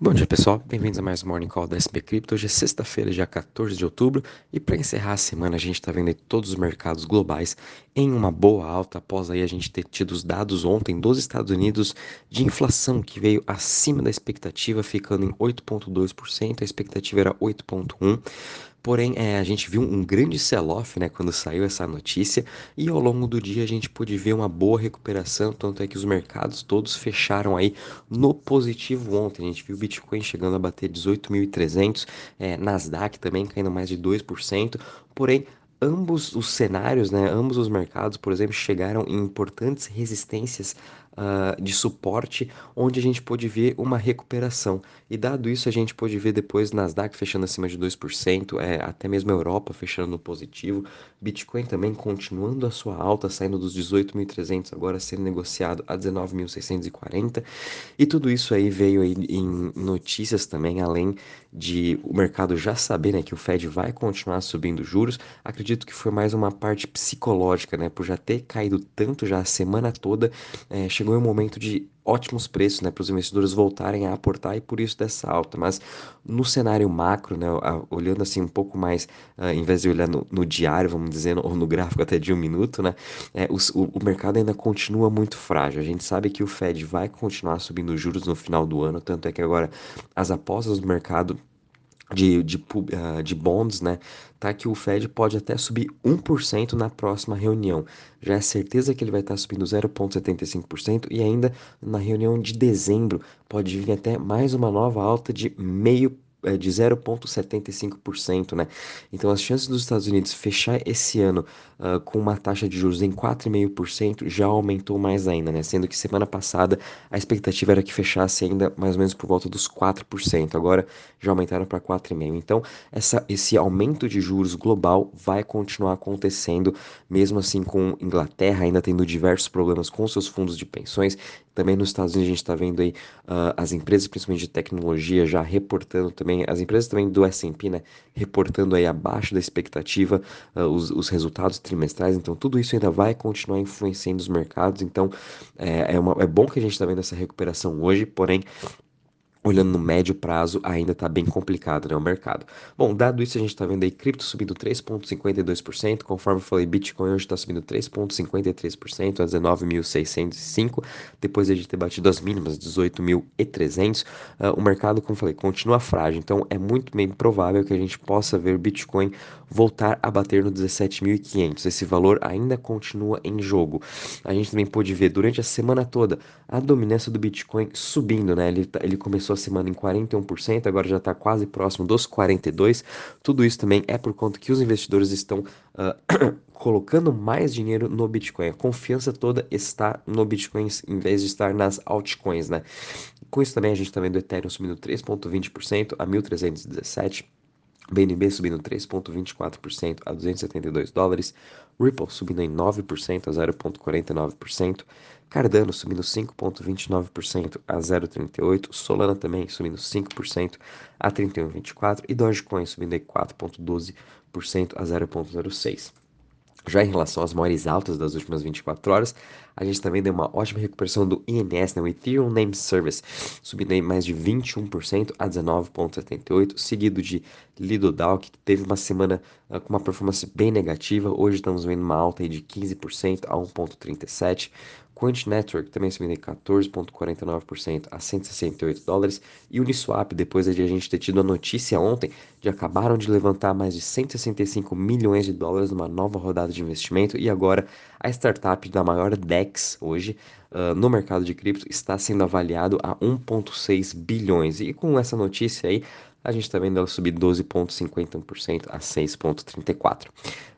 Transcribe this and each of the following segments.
Bom dia pessoal, bem-vindos a mais um Morning Call da SB Crypto. Hoje é sexta-feira, dia 14 de outubro, e para encerrar a semana a gente está vendo todos os mercados globais em uma boa alta após aí a gente ter tido os dados ontem dos Estados Unidos de inflação que veio acima da expectativa, ficando em 8,2%, a expectativa era 8,1%. Porém, é, a gente viu um grande sell-off né, quando saiu essa notícia e ao longo do dia a gente pôde ver uma boa recuperação, tanto é que os mercados todos fecharam aí no positivo ontem. A gente viu o Bitcoin chegando a bater 18.300, é, Nasdaq também caindo mais de 2%, porém ambos os cenários, né, ambos os mercados, por exemplo, chegaram em importantes resistências uh, de suporte, onde a gente pôde ver uma recuperação. E dado isso, a gente pôde ver depois Nasdaq fechando acima de 2%, é, até mesmo a Europa fechando no positivo, Bitcoin também continuando a sua alta, saindo dos 18.300, agora sendo negociado a 19.640. E tudo isso aí veio aí em notícias também, além de o mercado já saber né, que o Fed vai continuar subindo juros. Acredito que foi mais uma parte psicológica, né, por já ter caído tanto já a semana toda, é, chegou um momento de ótimos preços, né, para os investidores voltarem a aportar e por isso dessa alta. Mas no cenário macro, né, olhando assim um pouco mais, uh, em vez de olhar no, no, diário, vamos dizer, ou no gráfico até de um minuto, né, é, o, o mercado ainda continua muito frágil. A gente sabe que o Fed vai continuar subindo juros no final do ano, tanto é que agora as apostas do mercado de, de, uh, de bonds, né? Tá que o Fed pode até subir 1% na próxima reunião. Já é certeza que ele vai estar subindo 0,75% e ainda na reunião de dezembro pode vir até mais uma nova alta de meio de 0,75%, né? Então as chances dos Estados Unidos fechar esse ano uh, com uma taxa de juros em 4,5% já aumentou mais ainda, né? Sendo que semana passada a expectativa era que fechasse ainda mais ou menos por volta dos 4%, agora já aumentaram para 4,5%. Então essa, esse aumento de juros global vai continuar acontecendo, mesmo assim com Inglaterra ainda tendo diversos problemas com seus fundos de pensões. Também nos Estados Unidos a gente está vendo aí uh, as empresas, principalmente de tecnologia, já reportando também as empresas também do S&P, né, reportando aí abaixo da expectativa uh, os, os resultados trimestrais, então tudo isso ainda vai continuar influenciando os mercados, então é, é, uma, é bom que a gente está vendo essa recuperação hoje, porém olhando no médio prazo, ainda está bem complicado né, o mercado. Bom, dado isso, a gente está vendo aí cripto subindo 3,52%, conforme eu falei, Bitcoin hoje está subindo 3,53% a 19.605, depois de ter batido as mínimas, 18.300. Uh, ah, o mercado, como eu falei, continua frágil, então é muito bem provável que a gente possa ver Bitcoin voltar a bater no 17.500. Esse valor ainda continua em jogo. A gente também pôde ver durante a semana toda a dominância do Bitcoin subindo, né? Ele, tá, ele começou a semana em 41%, agora já está quase próximo dos 42%. Tudo isso também é por conta que os investidores estão uh, colocando mais dinheiro no Bitcoin. A confiança toda está no Bitcoin em vez de estar nas altcoins, né? Com isso também a gente está vendo o Ethereum subindo 3,20% a 1.317 BNB subindo 3,24% a 272 dólares, Ripple subindo em 9% a 0,49%, Cardano subindo 5,29% a 0,38%, Solana também subindo 5% a 31,24% e Dogecoin subindo em 4,12% a 0,06%. Já em relação às maiores altas das últimas 24 horas, a gente também deu uma ótima recuperação do INS, né, o Ethereum Name Service, subindo aí mais de 21% a 19,78%, seguido de Lido que teve uma semana uh, com uma performance bem negativa, hoje estamos vendo uma alta de 15% a 1,37%, Quant Network também subindo em 14,49% a 168 dólares. E Uniswap, depois de a gente ter tido a notícia ontem de acabaram de levantar mais de 165 milhões de dólares numa nova rodada de investimento. E agora a startup da maior DEX hoje uh, no mercado de cripto está sendo avaliado a 1,6 bilhões. E com essa notícia aí, a gente está vendo ela subir 12,51% a 6,34%.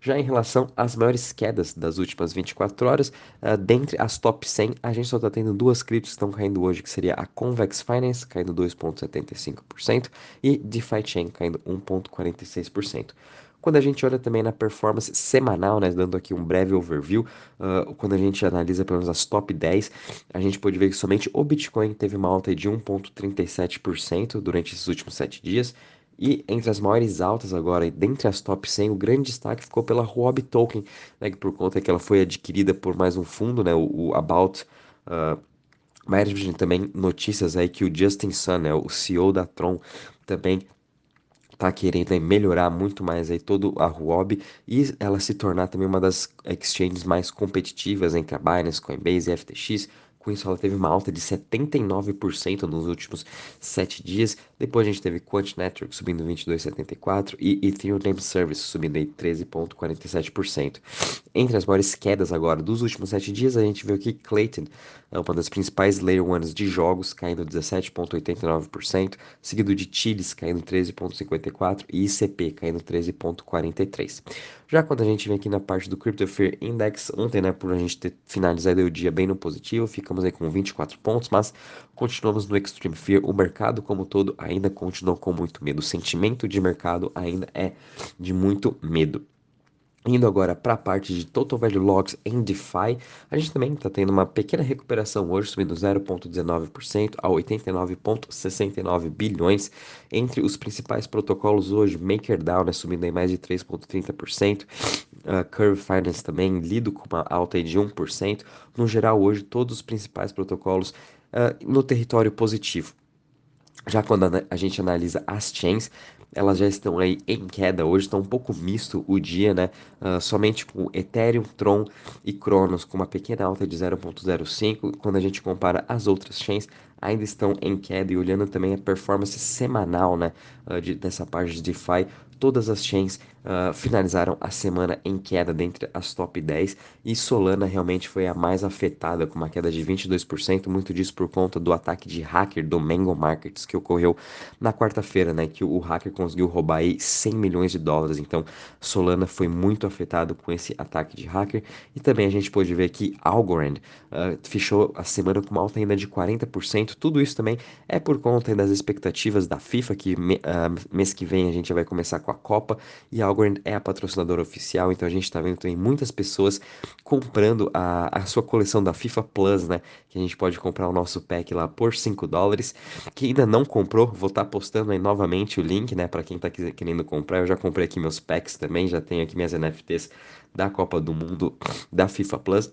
Já em relação às maiores quedas das últimas 24 horas, uh, dentre as top 100, a gente só está tendo duas criptos que estão caindo hoje, que seria a Convex Finance, caindo 2,75%, e DeFi Chain, caindo 1,46%. Quando a gente olha também na performance semanal, né, dando aqui um breve overview, uh, quando a gente analisa pelo menos as top 10, a gente pode ver que somente o Bitcoin teve uma alta de 1,37% durante esses últimos 7 dias. E entre as maiores altas agora, dentre as top 100, o grande destaque ficou pela Huobi Token, né, que por conta que ela foi adquirida por mais um fundo, né, o, o About uh, Mas também notícias aí que o Justin Sun, né, o CEO da Tron, também tá querendo aí, melhorar muito mais aí todo a Huobi e ela se tornar também uma das exchanges mais competitivas entre a Binance, Coinbase e FTX. Com isso, ela teve uma alta de 79% nos últimos 7 dias. Depois a gente teve Quant Network subindo 22,74% e Ethereum Name Service subindo 13,47%. Entre as maiores quedas agora dos últimos 7 dias, a gente viu aqui Clayton, é uma das principais Layer 1 de jogos, caindo 17,89%, seguido de Chiles caindo 13,54% e ICP caindo 13,43%. Já quando a gente vem aqui na parte do Crypto Fear Index, ontem, né, por a gente ter finalizado o dia bem no positivo, ficamos aí com 24 pontos, mas continuamos no Extreme Fear. O mercado como todo ainda continua com muito medo. O sentimento de mercado ainda é de muito medo. Indo agora para a parte de Total Value Logs em DeFi, a gente também está tendo uma pequena recuperação hoje, subindo 0,19% a 89,69 bilhões. Entre os principais protocolos hoje, MakerDAO né, subindo em mais de 3,30%, uh, Curve Finance também lido com uma alta de 1%. No geral, hoje, todos os principais protocolos uh, no território positivo. Já quando a gente analisa as chains, elas já estão aí em queda hoje, está um pouco misto o dia, né? Uh, somente com Ethereum, Tron e Cronos com uma pequena alta de 0.05, quando a gente compara as outras chains, ainda estão em queda. E olhando também a performance semanal, né, uh, de, dessa parte de DeFi, todas as chains uh, finalizaram a semana em queda dentre as top 10 e Solana realmente foi a mais afetada, com uma queda de 22%, muito disso por conta do ataque de hacker do Mango Markets que ocorreu na quarta-feira, né, que o hacker conseguiu roubar aí 100 milhões de dólares, então Solana foi muito afetado com esse ataque de hacker. E também a gente pôde ver que Algorand uh, fechou a semana com uma alta ainda de 40%, tudo isso também é por conta das expectativas da FIFA, que uh, mês que vem a gente vai começar com a Copa e a É a patrocinadora oficial, então a gente está vendo também muitas pessoas comprando a, a sua coleção da FIFA Plus, né? Que a gente pode comprar o nosso pack lá por 5 dólares. Quem ainda não comprou, vou estar tá postando aí novamente o link, né? Para quem está querendo comprar, eu já comprei aqui meus packs também, já tenho aqui minhas NFTs da Copa do Mundo da FIFA Plus.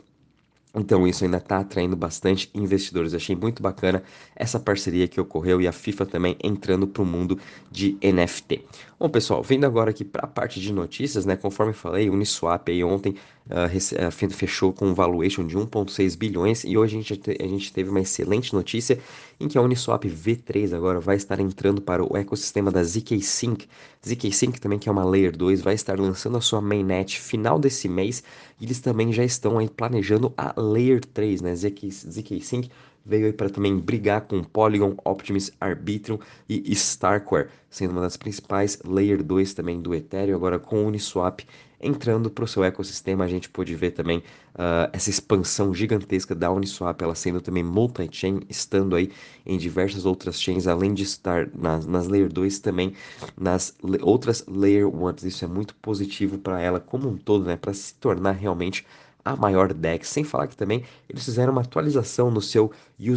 Então isso ainda está atraindo bastante investidores. Eu achei muito bacana essa parceria que ocorreu e a FIFA também entrando para o mundo de NFT. Bom, pessoal, vindo agora aqui para a parte de notícias, né? Conforme falei, o Uniswap aí ontem uh, fechou com um valuation de 1,6 bilhões e hoje a gente, a gente teve uma excelente notícia em que a Uniswap V3 agora vai estar entrando para o ecossistema da ZK Sync. ZK Sync também, que é uma Layer 2, vai estar lançando a sua mainnet final desse mês e eles também já estão aí planejando a Layer 3, né? ZK, ZK Sync veio aí para também brigar com Polygon, Optimus, Arbitrum e Starkware, sendo uma das principais Layer 2 também do Ethereum, agora com Uniswap entrando para o seu ecossistema, a gente pôde ver também uh, essa expansão gigantesca da Uniswap, ela sendo também multi-chain, estando aí em diversas outras chains, além de estar nas, nas Layer 2, também nas outras Layer 1. Isso é muito positivo para ela como um todo, né, para se tornar realmente a maior DEX, sem falar que também eles fizeram uma atualização no seu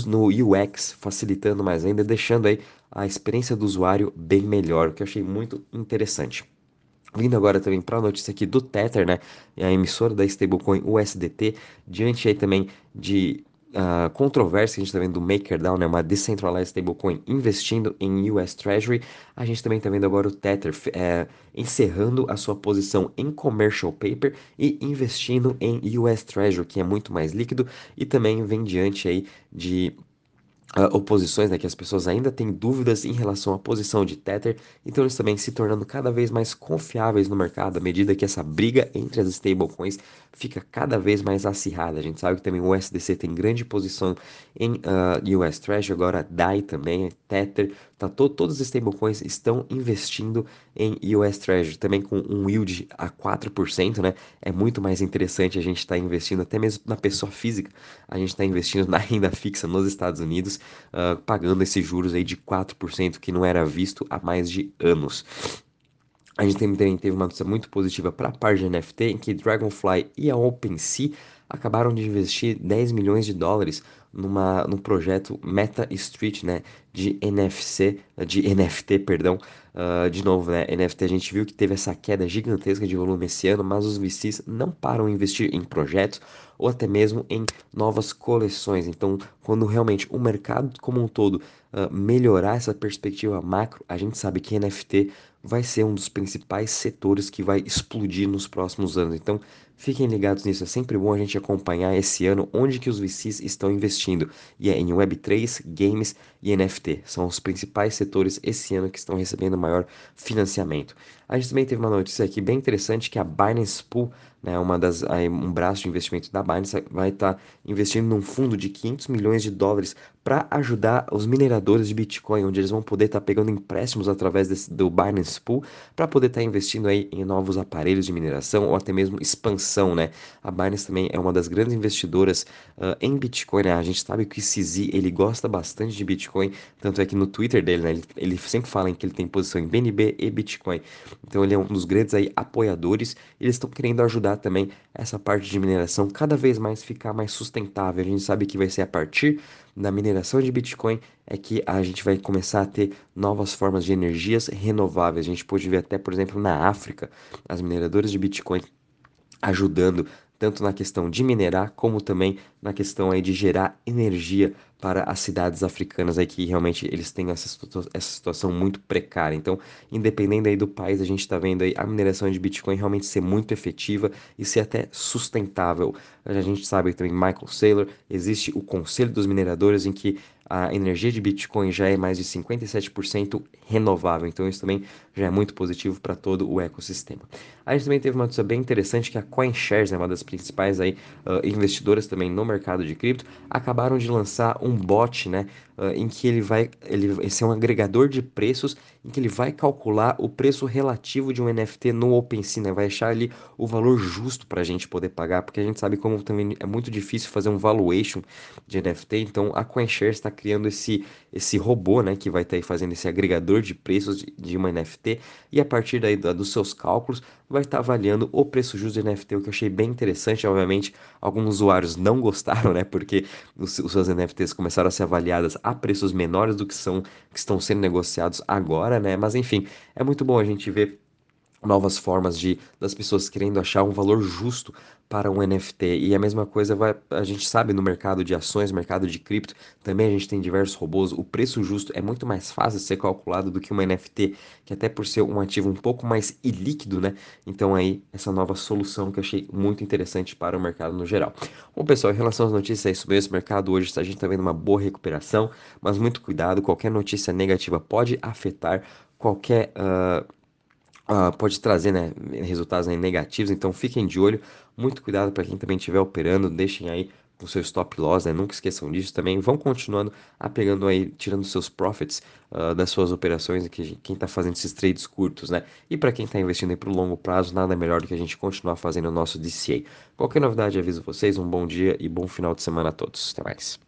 no UX, facilitando mais ainda, deixando aí a experiência do usuário bem melhor, o que eu achei muito interessante. Vindo agora também para a notícia aqui do Tether, né, a emissora da stablecoin USDT, diante aí também de uh, controvérsia que a gente está vendo do MakerDAO, né, uma decentralized stablecoin investindo em US Treasury, a gente também está vendo agora o Tether é, encerrando a sua posição em commercial paper e investindo em US Treasury, que é muito mais líquido e também vem diante aí de uh, oposições, né, que as pessoas ainda têm dúvidas em relação à posição de Tether, então eles também se tornando cada vez mais confiáveis no mercado à medida que essa briga entre as stablecoins fica cada vez mais acirrada. A gente sabe que também o USDC tem grande posição em uh, ah, US Treasury, agora DAI também, Tether, tá to todos os stablecoins estão investindo em US Treasury, também com um yield a 4%, né? É muito mais interessante a gente estar tá investindo até mesmo na pessoa física, a gente está investindo na renda fixa nos Estados Unidos, uh, pagando esses juros aí de 4% que não era visto há mais de anos. A gente também teve uma notícia muito positiva para a parte de NFT, em que Dragonfly e a OpenSea acabaram de investir 10 milhões de dólares numa, num projeto Meta Street, né, de NFC, de NFT, perdão, uh, de novo, né, NFT a gente viu que teve essa queda gigantesca de volume esse ano, mas os VCs não param de investir em projetos ou até mesmo em novas coleções. Então, quando realmente o mercado como um todo uh, melhorar essa perspectiva macro, a gente sabe que NFT vai ser um dos principais setores que vai explodir nos próximos anos. Então, fiquem ligados nisso. É sempre bom a gente acompanhar esse ano onde que os VCs estão investindo. E é em Web3, games e NFT. São os principais setores esse ano que estão recebendo maior financiamento. A gente também teve uma notícia aqui bem interessante que a Binance Pool, né, uma das, um braço de investimento da Binance, vai estar tá investindo num fundo de 500 milhões de dólares para ajudar os mineradores de Bitcoin, onde eles vão poder estar tá pegando empréstimos através desse, do Binance Pool para poder estar tá investindo aí em novos aparelhos de mineração ou até mesmo expansão, né? A Binance também é uma das grandes investidoras uh, em Bitcoin, né? A gente sabe que o CZ, ele gosta bastante de Bitcoin, tanto é que no Twitter dele, né, ele, ele sempre fala em que ele tem posição em BNB e Bitcoin. Então ele é um dos grandes aí apoiadores. Eles estão querendo ajudar também essa parte de mineração cada vez mais ficar mais sustentável. A gente sabe que vai ser a partir da mineração de Bitcoin é que a gente vai começar a ter novas formas de energias renováveis. A gente pode ver até, por exemplo, na África, as mineradoras de Bitcoin ajudando tanto na questão de minerar, como também na questão aí de gerar energia para as cidades africanas aí que realmente eles têm essa, essa situação muito precária. Então, independente aí do país, a gente está vendo aí a mineração de Bitcoin realmente ser muito efetiva e ser até sustentável. A gente sabe também Michael Saylor, existe o Conselho dos Mineradores em que a energia de Bitcoin já é mais de 57% renovável, então isso também já é muito positivo para todo o ecossistema. A gente também teve uma notícia bem interessante que a CoinShares, né, uma das principais aí, uh, investidoras também no mercado de cripto, acabaram de lançar um bot, né, uh, em que ele vai, ele, esse é um agregador de preços em que ele vai calcular o preço relativo de um NFT no OpenSea, né, vai achar ali o valor justo para a gente poder pagar, porque a gente sabe como também é muito difícil fazer um valuation de NFT, então a CoinShares está criando esse, esse robô, né, que vai estar tá fazendo esse agregador de preços de, de uma NFT e a partir daí da, dos seus cálculos vai estar tá avaliando o preço justo de NFT, o que eu achei bem interessante. Obviamente, alguns usuários não gostaram, né, porque os, os seus NFTs começaram a ser avaliadas a preços menores do que são que estão sendo negociados agora, né? Mas enfim, é muito bom a gente ver novas formas de das pessoas querendo achar um valor justo para um NFT. E a mesma coisa vai, a gente sabe no mercado de ações, mercado de cripto, também a gente tem diversos robôs. O preço justo é muito mais fácil de ser calculado do que uma NFT, que até por ser um ativo um pouco mais ilíquido, né? Então aí essa nova solução que eu achei muito interessante para o mercado no geral. Bom, pessoal, em relação às notícias, é isso mesmo. O mercado hoje a gente está vendo uma boa recuperação, mas muito cuidado, qualquer notícia negativa pode afetar qualquer uh, uh, pode trazer né, resultados né, negativos, então fiquem de olho, muito cuidado para quem também estiver operando, deixem aí o seu stop loss, né? Nunca esqueçam disso também. Vão continuando apegando aí, tirando seus profits uh, das suas operações, que quem está fazendo esses trades curtos, né? E para quem está investindo aí para o longo prazo, nada melhor do que a gente continuar fazendo o nosso DCA. Qualquer novidade, aviso vocês. Um bom dia e bom final de semana a todos. Até mais.